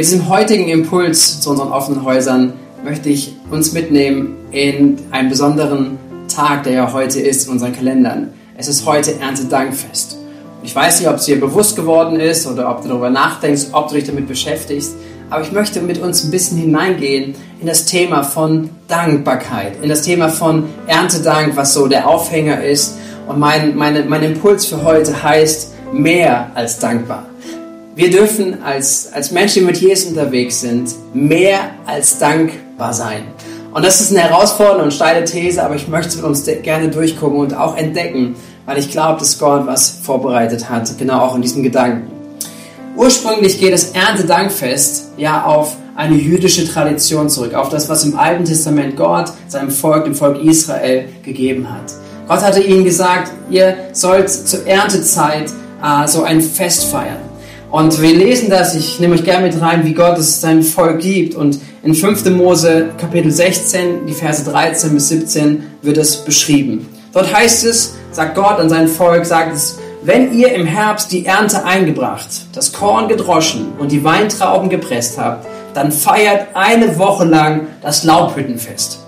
Mit diesem heutigen Impuls zu unseren offenen Häusern möchte ich uns mitnehmen in einen besonderen Tag, der ja heute ist in unseren Kalendern. Es ist heute Erntedankfest. Ich weiß nicht, ob es dir bewusst geworden ist oder ob du darüber nachdenkst, ob du dich damit beschäftigst, aber ich möchte mit uns ein bisschen hineingehen in das Thema von Dankbarkeit, in das Thema von Erntedank, was so der Aufhänger ist. Und mein, meine, mein Impuls für heute heißt mehr als dankbar. Wir dürfen als, als Menschen, die mit Jesus unterwegs sind, mehr als dankbar sein. Und das ist eine herausfordernde und steile These, aber ich möchte mit uns gerne durchgucken und auch entdecken, weil ich glaube, dass Gott was vorbereitet hat, genau auch in diesem Gedanken. Ursprünglich geht das Erntedankfest ja auf eine jüdische Tradition zurück, auf das, was im Alten Testament Gott seinem Volk, dem Volk Israel, gegeben hat. Gott hatte ihnen gesagt, ihr sollt zur Erntezeit äh, so ein Fest feiern. Und wir lesen das, ich nehme euch gerne mit rein, wie Gott es seinem Volk gibt. Und in 5. Mose Kapitel 16, die Verse 13 bis 17 wird es beschrieben. Dort heißt es, sagt Gott an sein Volk, sagt es, wenn ihr im Herbst die Ernte eingebracht, das Korn gedroschen und die Weintrauben gepresst habt, dann feiert eine Woche lang das Laubhüttenfest.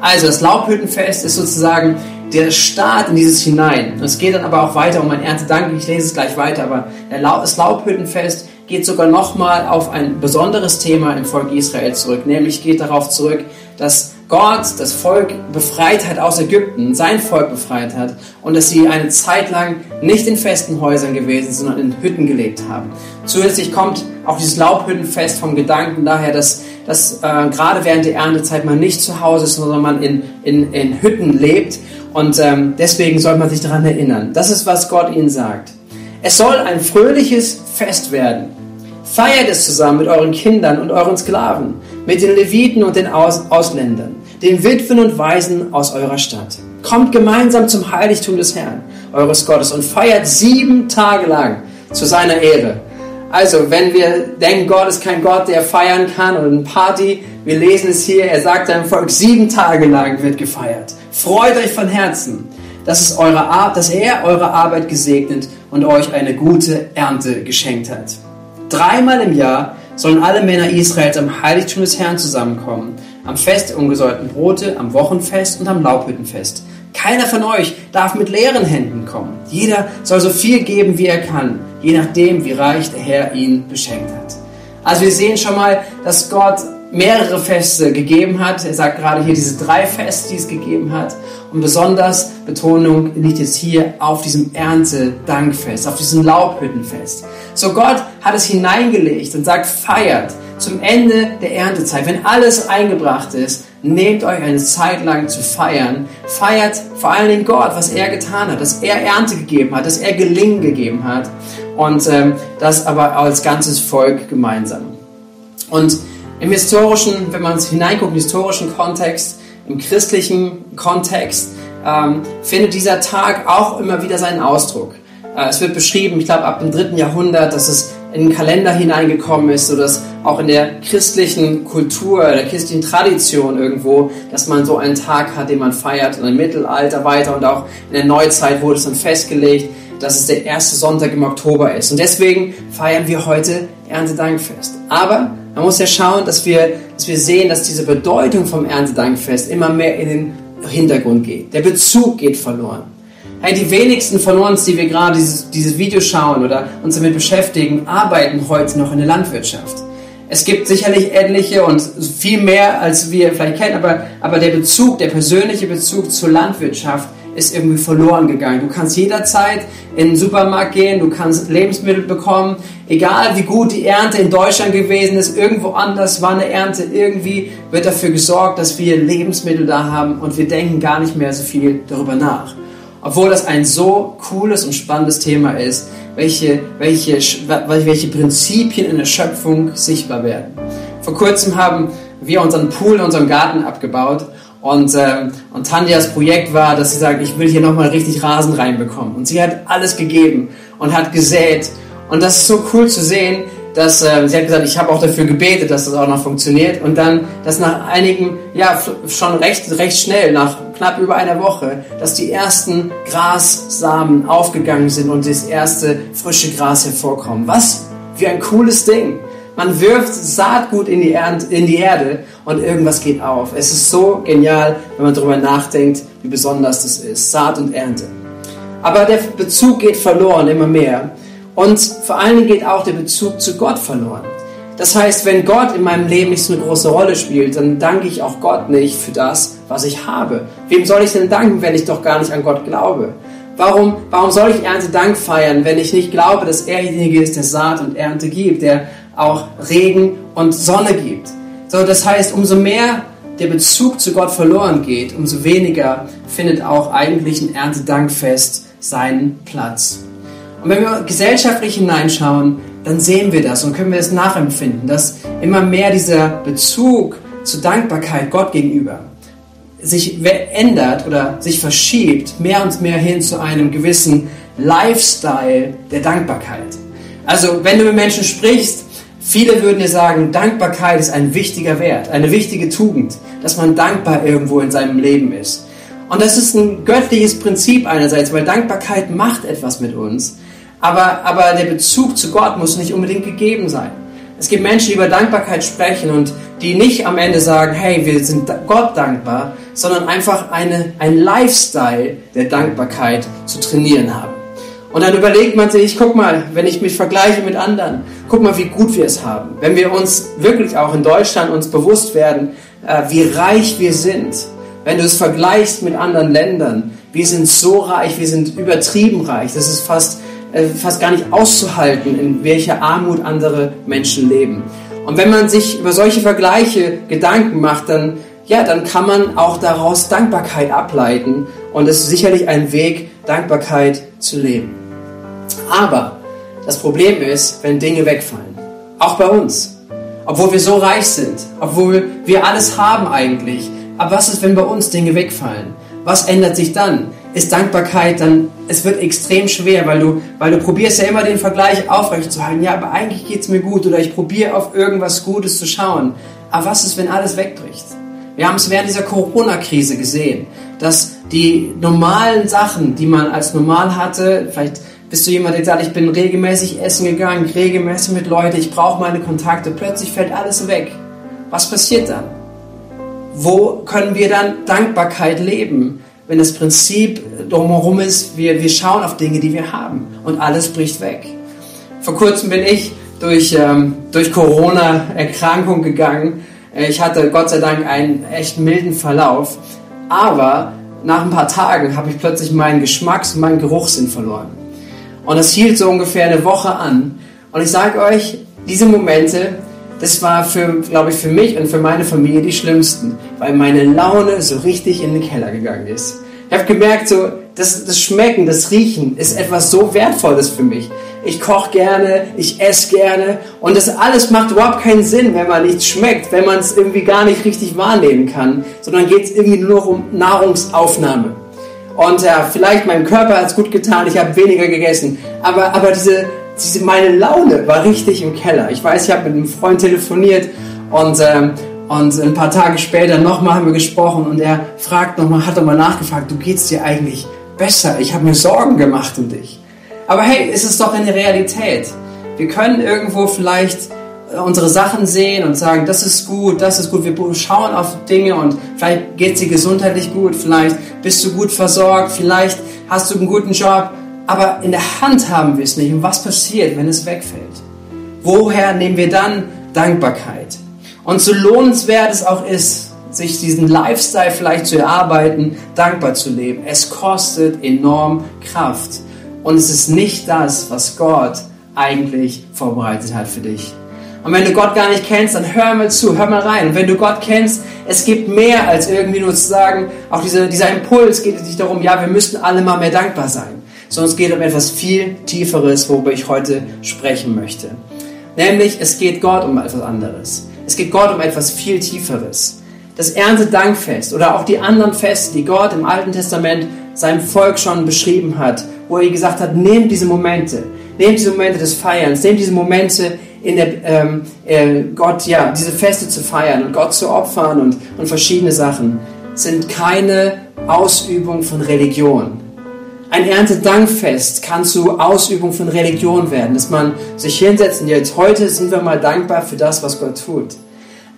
Also das Laubhüttenfest ist sozusagen der Start in dieses hinein. Es geht dann aber auch weiter um ein Erntedank. Ich lese es gleich weiter, aber das Laubhüttenfest geht sogar nochmal auf ein besonderes Thema im Volk Israel zurück. Nämlich geht darauf zurück, dass Gott das Volk befreit hat aus Ägypten, sein Volk befreit hat und dass sie eine Zeit lang nicht in festen Häusern gewesen sondern in Hütten gelebt haben. Zusätzlich kommt auch dieses Laubhüttenfest vom Gedanken daher, dass, dass äh, gerade während der Erntezeit man nicht zu Hause ist, sondern man in, in, in Hütten lebt und ähm, deswegen soll man sich daran erinnern. Das ist, was Gott ihnen sagt. Es soll ein fröhliches Fest werden. Feiert es zusammen mit euren Kindern und euren Sklaven, mit den Leviten und den Aus Ausländern, den Witwen und Waisen aus eurer Stadt. Kommt gemeinsam zum Heiligtum des Herrn, eures Gottes, und feiert sieben Tage lang zu seiner Ehre. Also, wenn wir denken, Gott ist kein Gott, der feiern kann oder eine Party, wir lesen es hier, er sagt seinem Volk, sieben Tage lang wird gefeiert. Freut euch von Herzen, dass, es eure Ar dass er eure Arbeit gesegnet und euch eine gute Ernte geschenkt hat. Dreimal im Jahr sollen alle Männer Israels am Heiligtum des Herrn zusammenkommen, am Fest der ungesäuerten Brote, am Wochenfest und am Laubhüttenfest. Keiner von euch darf mit leeren Händen kommen. Jeder soll so viel geben, wie er kann, je nachdem, wie reich der Herr ihn beschenkt hat. Also wir sehen schon mal, dass Gott mehrere Feste gegeben hat. Er sagt gerade hier diese drei Feste, die es gegeben hat. Und besonders Betonung liegt jetzt hier auf diesem Erntedankfest, auf diesem Laubhüttenfest. So Gott hat es hineingelegt und sagt, feiert zum Ende der Erntezeit, wenn alles eingebracht ist, nehmt euch eine Zeit lang zu feiern. Feiert vor allen Dingen Gott, was er getan hat, dass er Ernte gegeben hat, dass er Gelingen gegeben hat und ähm, das aber als ganzes Volk gemeinsam. Und im historischen, wenn man hineinguckt, im historischen Kontext, im christlichen Kontext, ähm, findet dieser Tag auch immer wieder seinen Ausdruck. Äh, es wird beschrieben, ich glaube ab dem dritten Jahrhundert, dass es in den Kalender hineingekommen ist, sodass auch in der christlichen Kultur, der christlichen Tradition irgendwo, dass man so einen Tag hat, den man feiert, und im Mittelalter weiter und auch in der Neuzeit wurde es dann festgelegt, dass es der erste Sonntag im Oktober ist. Und deswegen feiern wir heute Erntedankfest. Aber man muss ja schauen, dass wir, dass wir sehen, dass diese Bedeutung vom Erntedankfest immer mehr in den Hintergrund geht. Der Bezug geht verloren. Hey, die wenigsten von uns, die wir gerade dieses, dieses Video schauen oder uns damit beschäftigen, arbeiten heute noch in der Landwirtschaft. Es gibt sicherlich etliche und viel mehr, als wir vielleicht kennen, aber, aber der Bezug, der persönliche Bezug zur Landwirtschaft ist irgendwie verloren gegangen. Du kannst jederzeit in den Supermarkt gehen, du kannst Lebensmittel bekommen, egal wie gut die Ernte in Deutschland gewesen ist, irgendwo anders war eine Ernte, irgendwie wird dafür gesorgt, dass wir Lebensmittel da haben und wir denken gar nicht mehr so viel darüber nach. Obwohl das ein so cooles und spannendes Thema ist, welche, welche, welche Prinzipien in der Schöpfung sichtbar werden. Vor kurzem haben wir unseren Pool in unserem Garten abgebaut und, ähm, und Tanjas Projekt war, dass sie sagt, ich will hier nochmal richtig Rasen reinbekommen. Und sie hat alles gegeben und hat gesät. Und das ist so cool zu sehen, dass äh, sie hat gesagt, ich habe auch dafür gebetet, dass das auch noch funktioniert. Und dann, dass nach einigen, ja, schon recht, recht schnell, nach knapp über einer Woche, dass die ersten Grassamen aufgegangen sind und das erste frische Gras hervorkommt. Was? Wie ein cooles Ding. Man wirft Saatgut in die, Erd in die Erde und irgendwas geht auf. Es ist so genial, wenn man darüber nachdenkt, wie besonders das ist. Saat und Ernte. Aber der Bezug geht verloren immer mehr. Und vor allen Dingen geht auch der Bezug zu Gott verloren. Das heißt, wenn Gott in meinem Leben nicht so eine große Rolle spielt, dann danke ich auch Gott nicht für das, was ich habe. Wem soll ich denn danken, wenn ich doch gar nicht an Gott glaube? Warum, warum soll ich Erntedank feiern, wenn ich nicht glaube, dass er derjenige ist, der Saat und Ernte gibt, der auch Regen und Sonne gibt? So, das heißt, umso mehr der Bezug zu Gott verloren geht, umso weniger findet auch eigentlich ein Erntedankfest seinen Platz. Und wenn wir gesellschaftlich hineinschauen, dann sehen wir das und können wir es nachempfinden, dass immer mehr dieser Bezug zur Dankbarkeit Gott gegenüber sich ändert oder sich verschiebt, mehr und mehr hin zu einem gewissen Lifestyle der Dankbarkeit. Also wenn du mit Menschen sprichst, viele würden dir sagen, Dankbarkeit ist ein wichtiger Wert, eine wichtige Tugend, dass man dankbar irgendwo in seinem Leben ist. Und das ist ein göttliches Prinzip einerseits, weil Dankbarkeit macht etwas mit uns, aber, aber der Bezug zu Gott muss nicht unbedingt gegeben sein. Es gibt Menschen, die über Dankbarkeit sprechen und die nicht am Ende sagen, hey, wir sind Gott dankbar, sondern einfach eine, ein Lifestyle der Dankbarkeit zu trainieren haben. Und dann überlegt man sich, guck mal, wenn ich mich vergleiche mit anderen, guck mal, wie gut wir es haben. Wenn wir uns wirklich auch in Deutschland uns bewusst werden, äh, wie reich wir sind. Wenn du es vergleichst mit anderen Ländern, wir sind so reich, wir sind übertrieben reich. Das ist fast, äh, fast gar nicht auszuhalten, in welcher Armut andere Menschen leben. Und wenn man sich über solche Vergleiche Gedanken macht, dann, ja, dann kann man auch daraus Dankbarkeit ableiten. Und es ist sicherlich ein Weg, Dankbarkeit zu leben. Aber das Problem ist, wenn Dinge wegfallen. Auch bei uns. Obwohl wir so reich sind. Obwohl wir alles haben eigentlich. Aber was ist, wenn bei uns Dinge wegfallen? Was ändert sich dann? ist Dankbarkeit dann, es wird extrem schwer, weil du, weil du probierst ja immer den Vergleich aufrechtzuerhalten. Ja, aber eigentlich geht es mir gut oder ich probiere auf irgendwas Gutes zu schauen. Aber was ist, wenn alles wegbricht? Wir haben es während dieser Corona-Krise gesehen, dass die normalen Sachen, die man als normal hatte, vielleicht bist du jemand, der sagt, ich bin regelmäßig essen gegangen, regelmäßig mit Leuten, ich brauche meine Kontakte, plötzlich fällt alles weg. Was passiert dann? Wo können wir dann Dankbarkeit leben? wenn das Prinzip drumherum ist, wir, wir schauen auf Dinge, die wir haben und alles bricht weg. Vor kurzem bin ich durch, ähm, durch Corona-Erkrankung gegangen. Äh, ich hatte Gott sei Dank einen echt milden Verlauf, aber nach ein paar Tagen habe ich plötzlich meinen Geschmacks- und meinen Geruchssinn verloren. Und das hielt so ungefähr eine Woche an. Und ich sage euch, diese Momente, das war für, glaube ich, für mich und für meine Familie die schlimmsten, weil meine Laune so richtig in den Keller gegangen ist. Ich habe gemerkt, so, das, das Schmecken, das Riechen ist etwas so Wertvolles für mich. Ich koche gerne, ich esse gerne und das alles macht überhaupt keinen Sinn, wenn man nichts schmeckt, wenn man es irgendwie gar nicht richtig wahrnehmen kann, sondern geht es irgendwie nur um Nahrungsaufnahme. Und ja, vielleicht meinem Körper hat es gut getan, ich habe weniger gegessen, aber, aber diese, diese, meine Laune war richtig im Keller. Ich weiß, ich habe mit einem Freund telefoniert und, ähm, und ein paar Tage später nochmal haben wir gesprochen und er fragt noch mal, hat nochmal nachgefragt, du geht's dir eigentlich besser? Ich habe mir Sorgen gemacht um dich. Aber hey, ist es doch in der Realität. Wir können irgendwo vielleicht äh, unsere Sachen sehen und sagen, das ist gut, das ist gut. Wir schauen auf Dinge und vielleicht geht es dir gesundheitlich gut, vielleicht bist du gut versorgt, vielleicht hast du einen guten Job aber in der Hand haben wir es nicht. Und was passiert, wenn es wegfällt? Woher nehmen wir dann Dankbarkeit? Und so lohnenswert es auch ist, sich diesen Lifestyle vielleicht zu erarbeiten, dankbar zu leben, es kostet enorm Kraft. Und es ist nicht das, was Gott eigentlich vorbereitet hat für dich. Und wenn du Gott gar nicht kennst, dann hör mal zu, hör mal rein. Und wenn du Gott kennst, es gibt mehr als irgendwie nur zu sagen, auch dieser, dieser Impuls geht nicht darum, ja, wir müssten alle mal mehr dankbar sein sondern es geht um etwas viel Tieferes, worüber ich heute sprechen möchte. Nämlich, es geht Gott um etwas anderes. Es geht Gott um etwas viel Tieferes. Das Erntedankfest oder auch die anderen Feste, die Gott im Alten Testament seinem Volk schon beschrieben hat, wo er gesagt hat, nehmt diese Momente, nehmt diese Momente des Feierns, nehmt diese Momente, in der, ähm, äh, Gott, ja, diese Feste zu feiern und Gott zu opfern und, und verschiedene Sachen, sind keine Ausübung von Religion Ein Erntedankfest kann zu Ausübung von Religion werden, dass man sich hinsetzt und jetzt heute sind wir mal dankbar für das, was Gott tut.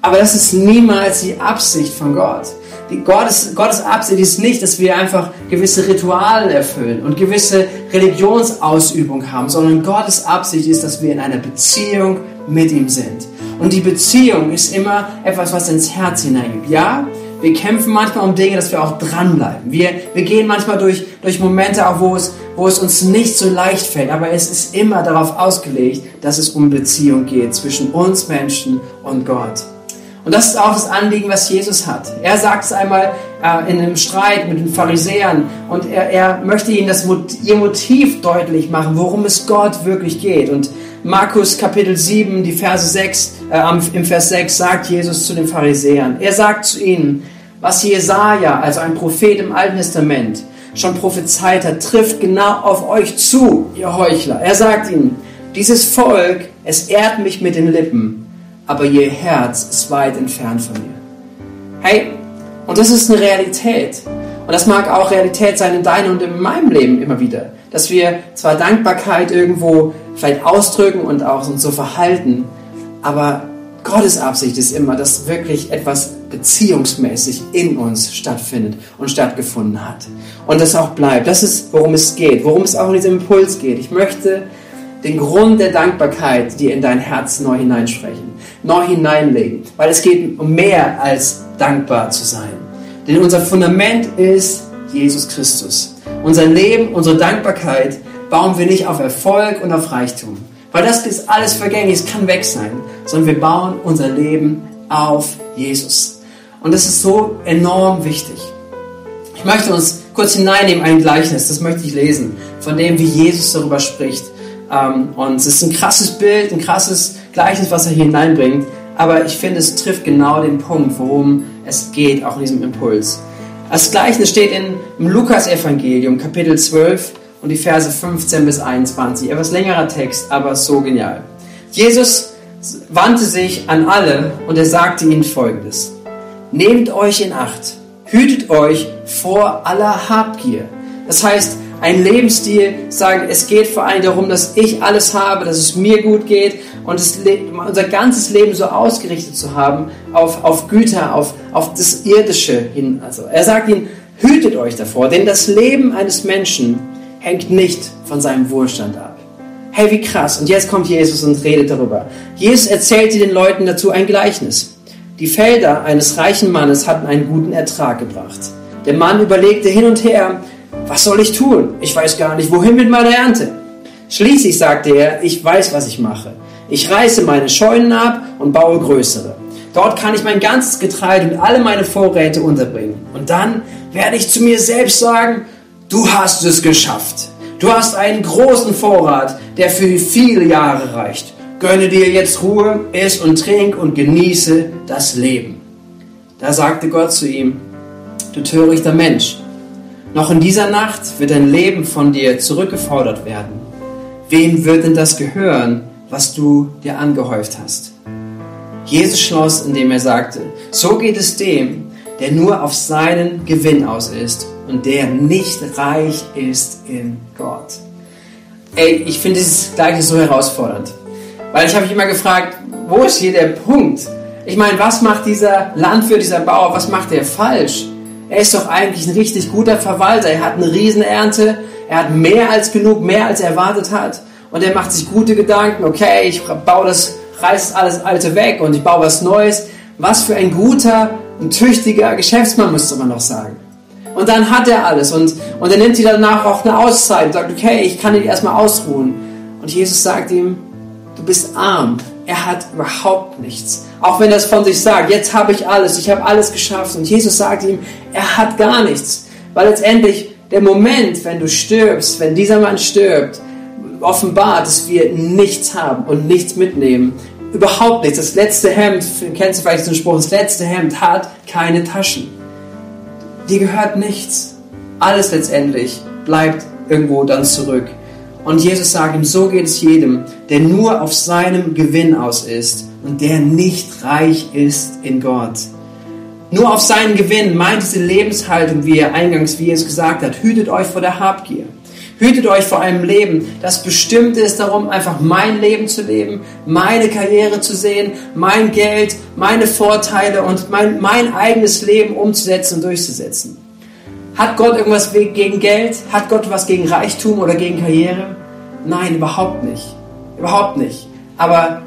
Aber das ist niemals die Absicht von Gott. Die Gottes, Gottes Absicht ist nicht, dass wir einfach gewisse Rituale erfüllen und gewisse Religionsausübung haben, sondern Gottes Absicht ist, dass wir in einer Beziehung mit ihm sind. Und die Beziehung ist immer etwas, was ins Herz hineingibt. Ja, wir kämpfen manchmal um Dinge, dass wir auch dranbleiben. Wir, wir gehen manchmal durch, durch Momente, auch wo es, wo es uns nicht so leicht fällt. Aber es ist immer darauf ausgelegt, dass es um Beziehung geht zwischen uns Menschen und Gott. Und das ist auch das Anliegen, was Jesus hat. Er sagt es einmal äh, in einem Streit mit den Pharisäern und er, er möchte ihnen das, ihr Motiv deutlich machen, worum es Gott wirklich geht. Und Markus Kapitel 7, die Verse 6, äh, im Vers 6 sagt Jesus zu den Pharisäern. Er sagt zu ihnen, was Jesaja, also ein Prophet im Alten Testament, schon prophezeit hat, trifft genau auf euch zu, ihr Heuchler. Er sagt ihnen, dieses Volk, es ehrt mich mit den Lippen, aber ihr Herz ist weit entfernt von mir. Hey, und das ist eine Realität. Und das mag auch Realität sein in deinem und in meinem Leben immer wieder. Dass wir zwar Dankbarkeit irgendwo vielleicht ausdrücken und auch uns so verhalten, aber Gottes Absicht ist immer, dass wirklich etwas beziehungsmäßig in uns stattfindet und stattgefunden hat. Und das auch bleibt. Das ist, worum es geht, worum es auch in diesem Impuls geht. Ich möchte den Grund der Dankbarkeit dir in dein Herz neu hineinsprechen neu hineinlegen, weil es geht um mehr als dankbar zu sein. Denn unser Fundament ist Jesus Christus. Unser Leben, unsere Dankbarkeit bauen wir nicht auf Erfolg und auf Reichtum, weil das ist alles vergänglich, es kann weg sein, sondern wir bauen unser Leben auf Jesus. Und das ist so enorm wichtig. Ich möchte uns kurz hineinnehmen, ein Gleichnis, das möchte ich lesen, von dem, wie Jesus darüber spricht. Ähm, und es ist ein krasses Bild, ein krasses Gleichnis, was er hier hineinbringt. Aber ich finde, es trifft genau den Punkt, worum es geht, auch in diesem Impuls. Das Gleichnis steht in, im Lukas-Evangelium, Kapitel 12 und die Verse 15 bis 21. Etwas längerer Text, aber so genial. Jesus wandte sich an alle und er sagte ihnen folgendes. Nehmt euch in Acht, hütet euch vor aller Habgier. Das heißt, ein Lebensstil, sagen, es geht vor allem darum, dass ich alles habe, dass es mir gut geht und unser ganzes Leben so ausgerichtet zu haben auf, auf Güter, auf, auf das Irdische hin. Also er sagt ihnen, hütet euch davor, denn das Leben eines Menschen hängt nicht von seinem Wohlstand ab. Hey, wie krass. Und jetzt kommt Jesus und redet darüber. Jesus erzählte den Leuten dazu ein Gleichnis. Die Felder eines reichen Mannes hatten einen guten Ertrag gebracht. Der Mann überlegte hin und her, was soll ich tun? Ich weiß gar nicht, wohin mit meiner Ernte. Schließlich sagte er, ich weiß, was ich mache. Ich reiße meine Scheunen ab und baue größere. Dort kann ich mein ganzes Getreide und alle meine Vorräte unterbringen. Und dann werde ich zu mir selbst sagen, du hast es geschafft. Du hast einen großen Vorrat, der für viele Jahre reicht. Gönne dir jetzt Ruhe, iss und trink und genieße das Leben. Da sagte Gott zu ihm, du törichter Mensch, noch in dieser Nacht wird dein Leben von dir zurückgefordert werden. Wem wird denn das gehören, was du dir angehäuft hast? Jesus schloss, indem er sagte, so geht es dem, der nur auf seinen Gewinn aus ist und der nicht reich ist in Gott. Ey, ich finde dieses Gleichnis so herausfordernd. Weil ich habe mich immer gefragt, wo ist hier der Punkt? Ich meine, was macht dieser Landwirt, dieser Bauer, was macht er falsch? Er ist doch eigentlich ein richtig guter Verwalter. Er hat eine Riesenernte. Er hat mehr als genug, mehr als er erwartet hat. Und er macht sich gute Gedanken. Okay, ich baue das, reiß alles Alte weg und ich baue was Neues. Was für ein guter und tüchtiger Geschäftsmann, müsste man noch sagen. Und dann hat er alles und, und er nimmt sich danach auch eine Auszeit und sagt, okay, ich kann ihn erstmal ausruhen. Und Jesus sagt ihm, du bist arm. Er hat überhaupt nichts. Auch wenn er es von sich sagt, jetzt habe ich alles, ich habe alles geschafft. Und Jesus sagt ihm, er hat gar nichts. Weil letztendlich der Moment, wenn du stirbst, wenn dieser Mann stirbt, offenbart, dass wir nichts haben und nichts mitnehmen. Überhaupt nichts. Das letzte Hemd, kennst du vielleicht den Spruch, das letzte Hemd hat keine Taschen. Dir gehört nichts. Alles letztendlich bleibt irgendwo dann zurück. Und Jesus sagt ihm, so geht es jedem, der nur auf seinem Gewinn aus ist und der nicht reich ist in Gott. Nur auf seinen Gewinn meint diese Lebenshaltung, wie er eingangs, wie es gesagt hat, hütet euch vor der Habgier. Hütet euch vor einem Leben, das bestimmt ist darum, einfach mein Leben zu leben, meine Karriere zu sehen, mein Geld, meine Vorteile und mein, mein eigenes Leben umzusetzen und durchzusetzen. Hat Gott irgendwas gegen Geld? Hat Gott was gegen Reichtum oder gegen Karriere? Nein, überhaupt nicht. Überhaupt nicht. Aber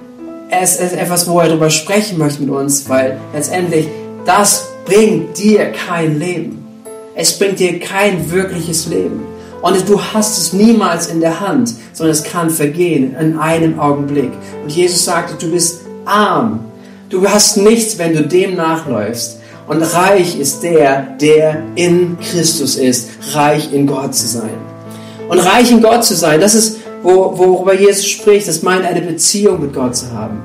es ist etwas, wo er darüber sprechen möchte mit uns, weil letztendlich das bringt dir kein Leben. Es bringt dir kein wirkliches Leben. Und du hast es niemals in der Hand, sondern es kann vergehen in einem Augenblick. Und Jesus sagte, du bist arm. Du hast nichts, wenn du dem nachläufst. Und reich ist der, der in Christus ist, reich in Gott zu sein. Und reich in Gott zu sein, das ist, worüber Jesus spricht, das meint, eine Beziehung mit Gott zu haben.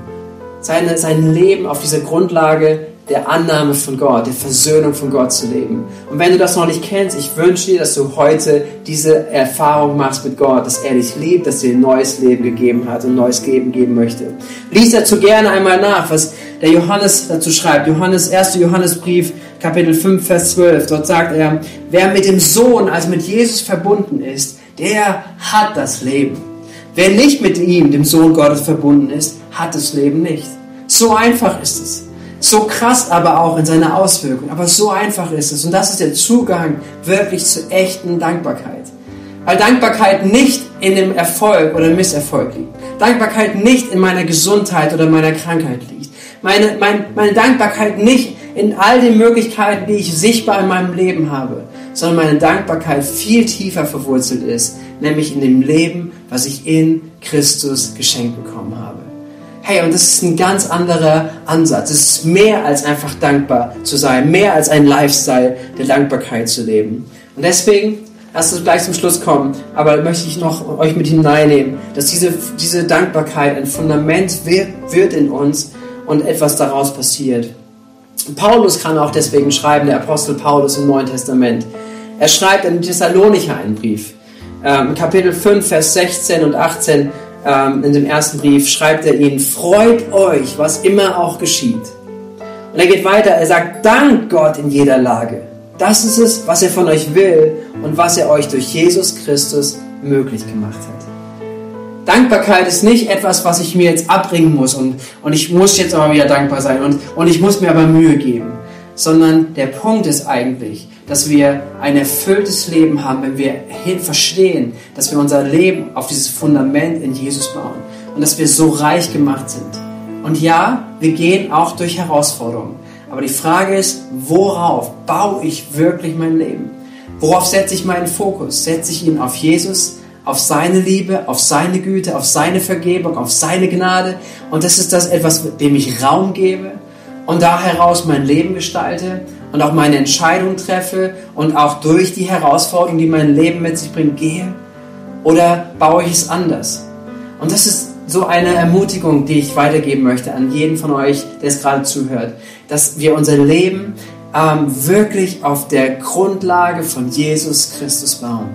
Seine, sein Leben auf dieser Grundlage der Annahme von Gott, der Versöhnung von Gott zu leben. Und wenn du das noch nicht kennst, ich wünsche dir, dass du heute diese Erfahrung machst mit Gott, dass er dich liebt, dass er dir ein neues Leben gegeben hat und ein neues Leben geben möchte. Lies dazu gerne einmal nach, was der Johannes dazu schreibt. Johannes, 1. Johannesbrief, Kapitel 5, Vers 12. Dort sagt er, wer mit dem Sohn, also mit Jesus verbunden ist, der hat das Leben. Wer nicht mit ihm, dem Sohn Gottes, verbunden ist, hat das Leben nicht. So einfach ist es. So krass aber auch in seiner Auswirkung. Aber so einfach ist es. Und das ist der Zugang wirklich zu echten Dankbarkeit. Weil Dankbarkeit nicht in dem Erfolg oder Misserfolg liegt. Dankbarkeit nicht in meiner Gesundheit oder meiner Krankheit liegt. Meine, mein, meine Dankbarkeit nicht in all den Möglichkeiten, die ich sichtbar in meinem Leben habe, sondern meine Dankbarkeit viel tiefer verwurzelt ist, nämlich in dem Leben, was ich in Christus geschenkt bekommen habe. Hey, und das ist ein ganz anderer Ansatz. Es ist mehr als einfach dankbar zu sein, mehr als ein Lifestyle der Dankbarkeit zu leben. Und deswegen, lasst uns gleich zum Schluss kommen, aber möchte ich noch euch mit hineinnehmen, dass diese, diese Dankbarkeit ein Fundament wird, wird in uns und etwas daraus passiert. Paulus kann auch deswegen schreiben, der Apostel Paulus im Neuen Testament. Er schreibt in Thessalonicher einen Brief. Ähm, Kapitel 5, Vers 16 und 18 ähm, in dem ersten Brief schreibt er ihnen, freut euch, was immer auch geschieht. Und er geht weiter, er sagt, dank Gott in jeder Lage. Das ist es, was er von euch will und was er euch durch Jesus Christus möglich gemacht hat. Dankbarkeit ist nicht etwas, was ich mir jetzt abbringen muss und, und ich muss jetzt aber wieder dankbar sein und, und ich muss mir aber Mühe geben, sondern der Punkt ist eigentlich, dass wir ein erfülltes Leben haben, wenn wir verstehen, dass wir unser Leben auf dieses Fundament in Jesus bauen und dass wir so reich gemacht sind. Und ja, wir gehen auch durch Herausforderungen. Aber die Frage ist, worauf baue ich wirklich mein Leben? Worauf setze ich meinen Fokus? Setze ich ihn auf Jesus, auf seine Liebe, auf seine Güte, auf seine Vergebung, auf seine Gnade? Und das ist das etwas, dem ich Raum gebe und da heraus mein Leben gestalte? und auch meine Entscheidung treffe und auch durch die Herausforderungen, die mein Leben mit sich bringt, gehe? Oder baue ich es anders? Und das ist so eine Ermutigung, die ich weitergeben möchte an jeden von euch, der es gerade zuhört, dass wir unser Leben ähm, wirklich auf der Grundlage von Jesus Christus bauen.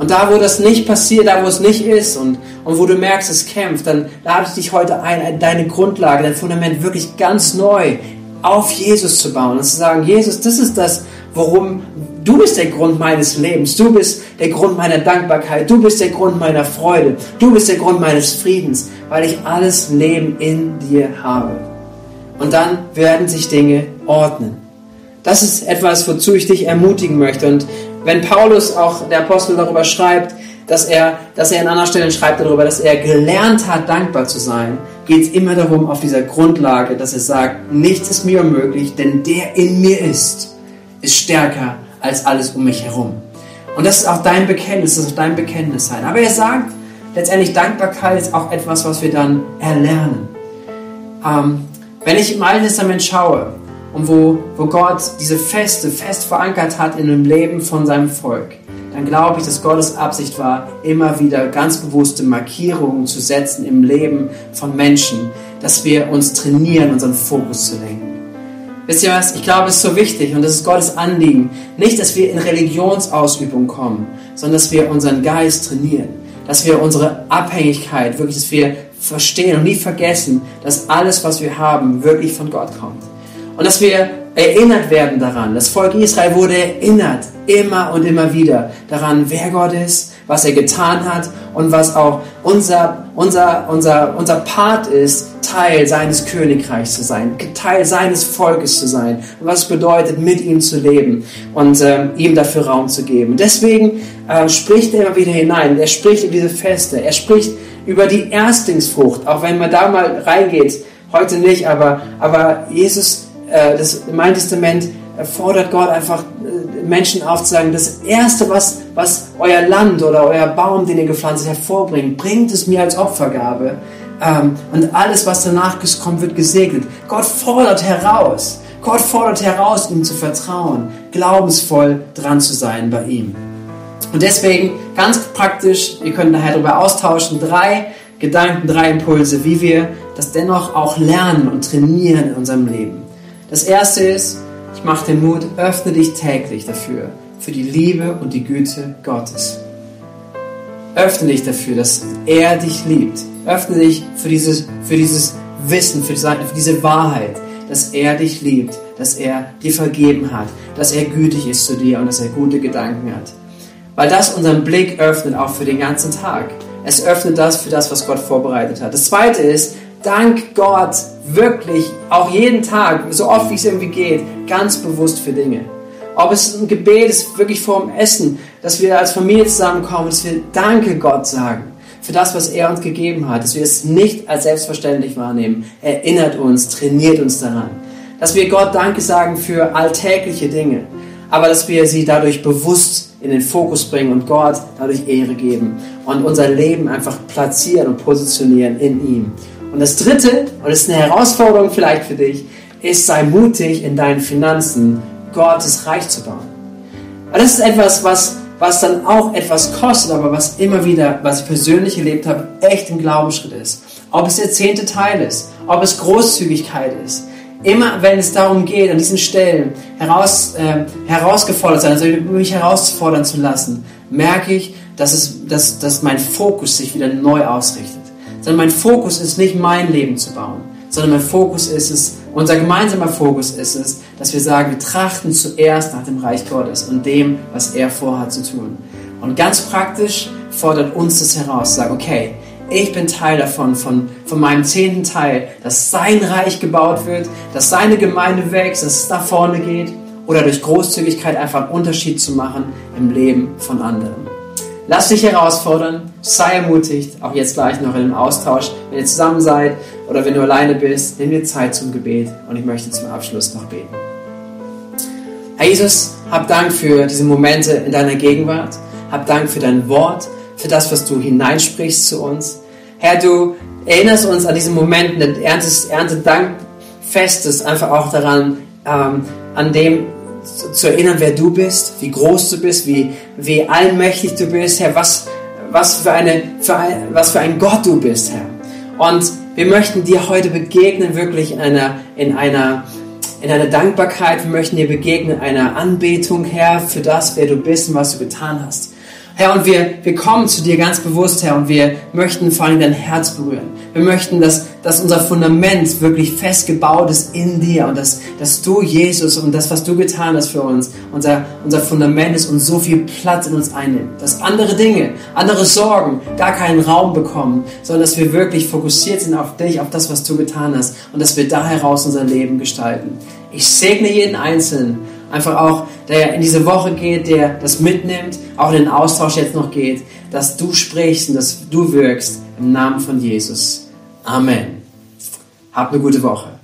Und da, wo das nicht passiert, da, wo es nicht ist und, und wo du merkst, es kämpft, dann lade ich dich heute ein, deine Grundlage, dein Fundament wirklich ganz neu auf Jesus zu bauen und zu sagen, Jesus, das ist das, worum du bist der Grund meines Lebens, du bist der Grund meiner Dankbarkeit, du bist der Grund meiner Freude, du bist der Grund meines Friedens, weil ich alles Leben in dir habe. Und dann werden sich Dinge ordnen. Das ist etwas, wozu ich dich ermutigen möchte. Und wenn Paulus, auch der Apostel, darüber schreibt, dass er, dass er an anderen Stellen schreibt darüber, dass er gelernt hat, dankbar zu sein, geht es immer darum, auf dieser Grundlage, dass er sagt, nichts ist mir unmöglich, denn der in mir ist, ist stärker als alles um mich herum. Und das ist auch dein Bekenntnis, das ist auch dein Bekenntnis sein. Aber er sagt, letztendlich Dankbarkeit ist auch etwas, was wir dann erlernen. Ähm, wenn ich im Alten Testament schaue und wo, wo Gott diese Feste fest verankert hat in dem Leben von seinem Volk, dann glaube ich, dass Gottes Absicht war, immer wieder ganz bewusste Markierungen zu setzen im Leben von Menschen, dass wir uns trainieren, unseren Fokus zu lenken. Wisst ihr was? Ich glaube, es ist so wichtig und das ist Gottes Anliegen. Nicht, dass wir in Religionsausübung kommen, sondern dass wir unseren Geist trainieren. Dass wir unsere Abhängigkeit, wirklich, dass wir verstehen und nie vergessen, dass alles, was wir haben, wirklich von Gott kommt. Und dass wir erinnert werden daran. Das Volk Israel wurde erinnert, immer und immer wieder daran, wer Gott ist, was er getan hat und was auch unser, unser, unser, unser Part ist, Teil seines Königreichs zu sein, Teil seines Volkes zu sein und was es bedeutet, mit ihm zu leben und äh, ihm dafür Raum zu geben. Deswegen äh, spricht er immer wieder hinein, er spricht über diese Feste, er spricht über die Erstlingsfrucht, auch wenn man da mal reingeht, heute nicht, aber, aber Jesus, äh, das Neue Testament fordert Gott einfach äh, Menschen auf zu sagen, das Erste, was, was euer Land oder euer Baum, den ihr gepflanzt habt, hervorbringt, bringt es mir als Opfergabe. Ähm, und alles, was danach kommt, wird gesegnet. Gott fordert heraus. Gott fordert heraus, ihm zu vertrauen, glaubensvoll dran zu sein bei ihm. Und deswegen ganz praktisch, ihr könnt nachher darüber austauschen, drei Gedanken, drei Impulse, wie wir das dennoch auch lernen und trainieren in unserem Leben. Das erste ist, ich mache den Mut, öffne dich täglich dafür, für die Liebe und die Güte Gottes. Öffne dich dafür, dass er dich liebt. Öffne dich für dieses, für dieses Wissen, für diese Wahrheit, dass er dich liebt, dass er dir vergeben hat, dass er gütig ist zu dir und dass er gute Gedanken hat. Weil das unseren Blick öffnet auch für den ganzen Tag. Es öffnet das für das, was Gott vorbereitet hat. Das zweite ist, dank Gott wirklich auch jeden Tag, so oft wie es irgendwie geht, ganz bewusst für Dinge. Ob es ein Gebet ist, wirklich vor dem Essen, dass wir als Familie zusammenkommen, dass wir Danke Gott sagen für das, was er uns gegeben hat, dass wir es nicht als selbstverständlich wahrnehmen. Erinnert uns, trainiert uns daran. Dass wir Gott Danke sagen für alltägliche Dinge, aber dass wir sie dadurch bewusst in den Fokus bringen und Gott dadurch Ehre geben und unser Leben einfach platzieren und positionieren in ihm. Und das Dritte, und das ist eine Herausforderung vielleicht für dich, ist, sei mutig in deinen Finanzen, Gottes Reich zu bauen. Aber das ist etwas, was, was dann auch etwas kostet, aber was immer wieder, was ich persönlich erlebt habe, echt ein Glaubensschritt ist. Ob es der zehnte Teil ist, ob es Großzügigkeit ist. Immer wenn es darum geht, an diesen Stellen heraus, äh, herausgefordert sein, also mich herauszufordern zu lassen, merke ich, dass, es, dass, dass mein Fokus sich wieder neu ausrichtet sondern mein Fokus ist nicht mein Leben zu bauen, sondern mein Fokus ist es, unser gemeinsamer Fokus ist es, dass wir sagen, wir trachten zuerst nach dem Reich Gottes und dem, was er vorhat zu tun. Und ganz praktisch fordert uns das heraus, sagen, okay, ich bin Teil davon, von, von meinem zehnten Teil, dass sein Reich gebaut wird, dass seine Gemeinde wächst, dass es nach vorne geht oder durch Großzügigkeit einfach einen Unterschied zu machen im Leben von anderen. Lass dich herausfordern, sei ermutigt, auch jetzt gleich noch in einem Austausch, wenn ihr zusammen seid oder wenn du alleine bist, nimm dir Zeit zum Gebet und ich möchte zum Abschluss noch beten. Herr Jesus, hab Dank für diese Momente in deiner Gegenwart, hab Dank für dein Wort, für das, was du hineinsprichst zu uns. Herr, du erinnerst uns an diese Momente des Erntedankfestes einfach auch daran, ähm, an dem zu erinnern, wer du bist, wie groß du bist, wie, wie allmächtig du bist, Herr, was, was, für eine, für ein, was für ein Gott du bist, Herr. Und wir möchten dir heute begegnen, wirklich in einer, in einer, in einer Dankbarkeit. Wir möchten dir begegnen, einer Anbetung, Herr, für das, wer du bist und was du getan hast. Herr, und wir, wir kommen zu dir ganz bewusst, Herr, und wir möchten vor allem dein Herz berühren. Wir möchten, dass, dass unser Fundament wirklich fest gebaut ist in dir und dass, dass du, Jesus, und das, was du getan hast für uns, unser, unser Fundament ist und so viel Platz in uns einnimmt. Dass andere Dinge, andere Sorgen gar keinen Raum bekommen, sondern dass wir wirklich fokussiert sind auf dich, auf das, was du getan hast und dass wir da heraus unser Leben gestalten. Ich segne jeden Einzelnen einfach auch, der in diese Woche geht, der das mitnimmt, auch in den Austausch jetzt noch geht, dass du sprichst und dass du wirkst im Namen von Jesus. Amen. Habt eine gute Woche.